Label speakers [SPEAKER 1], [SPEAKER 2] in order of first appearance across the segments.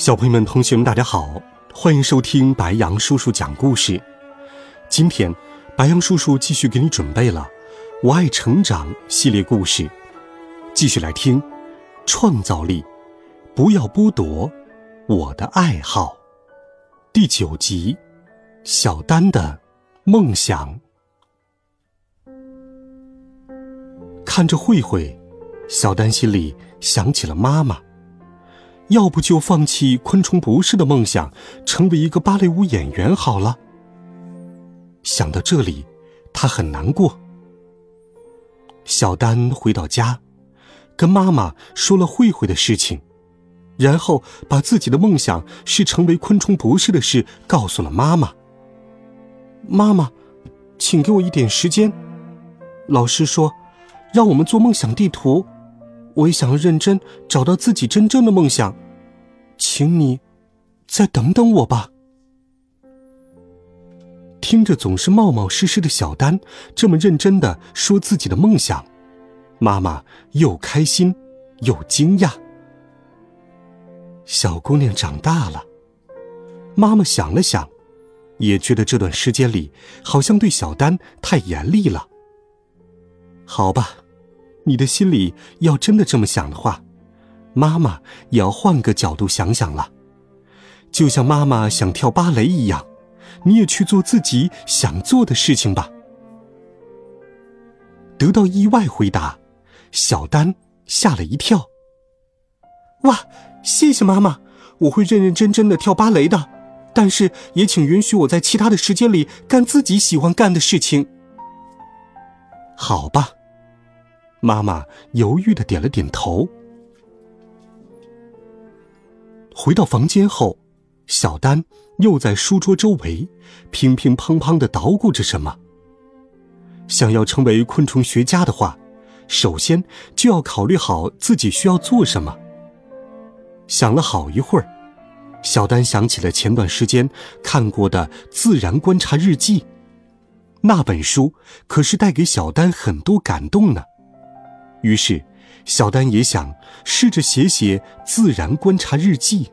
[SPEAKER 1] 小朋友们、同学们，大家好，欢迎收听白羊叔叔讲故事。今天，白羊叔叔继续给你准备了《我爱成长》系列故事，继续来听。创造力，不要剥夺我的爱好。第九集，小丹的梦想。看着慧慧，小丹心里想起了妈妈。要不就放弃昆虫博士的梦想，成为一个芭蕾舞演员好了。想到这里，他很难过。小丹回到家，跟妈妈说了慧慧的事情，然后把自己的梦想是成为昆虫博士的事告诉了妈妈。妈妈，请给我一点时间。老师说，让我们做梦想地图。我也想要认真找到自己真正的梦想，请你再等等我吧。听着总是冒冒失失的小丹这么认真的说自己的梦想，妈妈又开心又惊讶。小姑娘长大了，妈妈想了想，也觉得这段时间里好像对小丹太严厉了。好吧。你的心里要真的这么想的话，妈妈也要换个角度想想了。就像妈妈想跳芭蕾一样，你也去做自己想做的事情吧。得到意外回答，小丹吓了一跳。哇，谢谢妈妈，我会认认真真的跳芭蕾的，但是也请允许我在其他的时间里干自己喜欢干的事情。好吧。妈妈犹豫的点了点头。回到房间后，小丹又在书桌周围乒乒乓乓的捣鼓着什么。想要成为昆虫学家的话，首先就要考虑好自己需要做什么。想了好一会儿，小丹想起了前段时间看过的《自然观察日记》，那本书可是带给小丹很多感动呢。于是，小丹也想试着写写自然观察日记。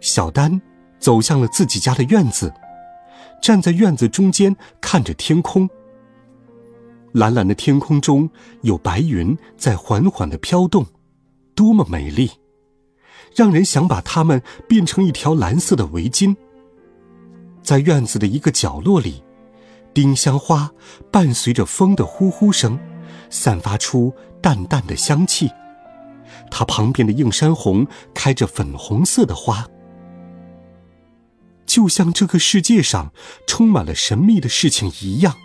[SPEAKER 1] 小丹走向了自己家的院子，站在院子中间看着天空。蓝蓝的天空中有白云在缓缓的飘动，多么美丽，让人想把它们变成一条蓝色的围巾。在院子的一个角落里，丁香花伴随着风的呼呼声。散发出淡淡的香气，它旁边的映山红开着粉红色的花，就像这个世界上充满了神秘的事情一样。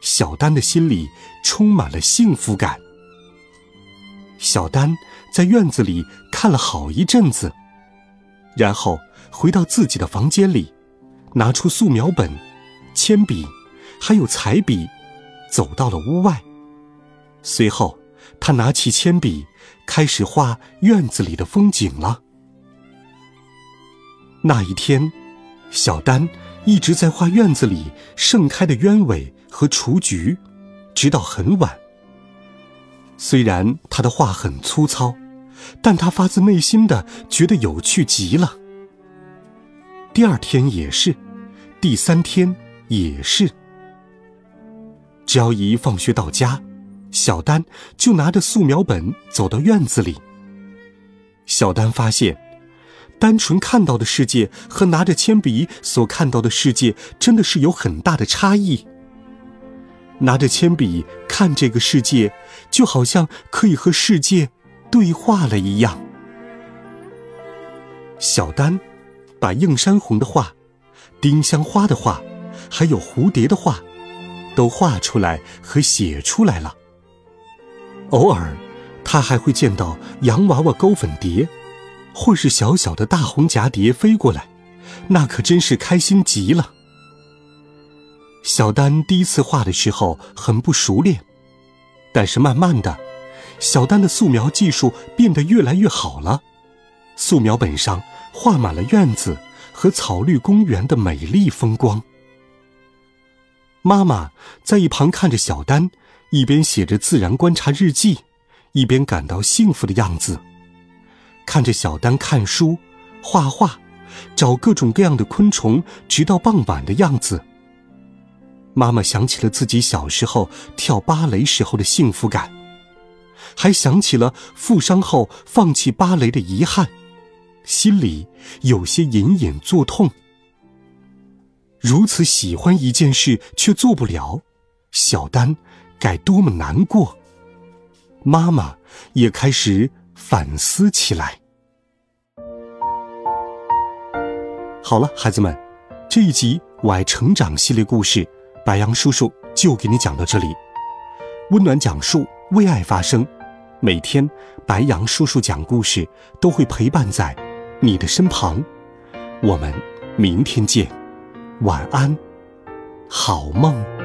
[SPEAKER 1] 小丹的心里充满了幸福感。小丹在院子里看了好一阵子，然后回到自己的房间里，拿出素描本、铅笔，还有彩笔，走到了屋外。随后，他拿起铅笔，开始画院子里的风景了。那一天，小丹一直在画院子里盛开的鸢尾和雏菊，直到很晚。虽然他的画很粗糙，但他发自内心的觉得有趣极了。第二天也是，第三天也是。只要一放学到家。小丹就拿着素描本走到院子里。小丹发现，单纯看到的世界和拿着铅笔所看到的世界真的是有很大的差异。拿着铅笔看这个世界，就好像可以和世界对话了一样。小丹把映山红的画、丁香花的画，还有蝴蝶的画，都画出来和写出来了。偶尔，他还会见到洋娃娃、勾粉蝶，或是小小的大红蛱蝶飞过来，那可真是开心极了。小丹第一次画的时候很不熟练，但是慢慢的，小丹的素描技术变得越来越好了。素描本上画满了院子和草绿公园的美丽风光。妈妈在一旁看着小丹，一边写着自然观察日记，一边感到幸福的样子。看着小丹看书、画画、找各种各样的昆虫，直到傍晚的样子。妈妈想起了自己小时候跳芭蕾时候的幸福感，还想起了负伤后放弃芭蕾的遗憾，心里有些隐隐作痛。如此喜欢一件事却做不了，小丹该多么难过！妈妈也开始反思起来。好了，孩子们，这一集《我爱成长》系列故事。白杨叔叔就给你讲到这里，温暖讲述，为爱发声。每天，白杨叔叔讲故事都会陪伴在你的身旁。我们明天见，晚安，好梦。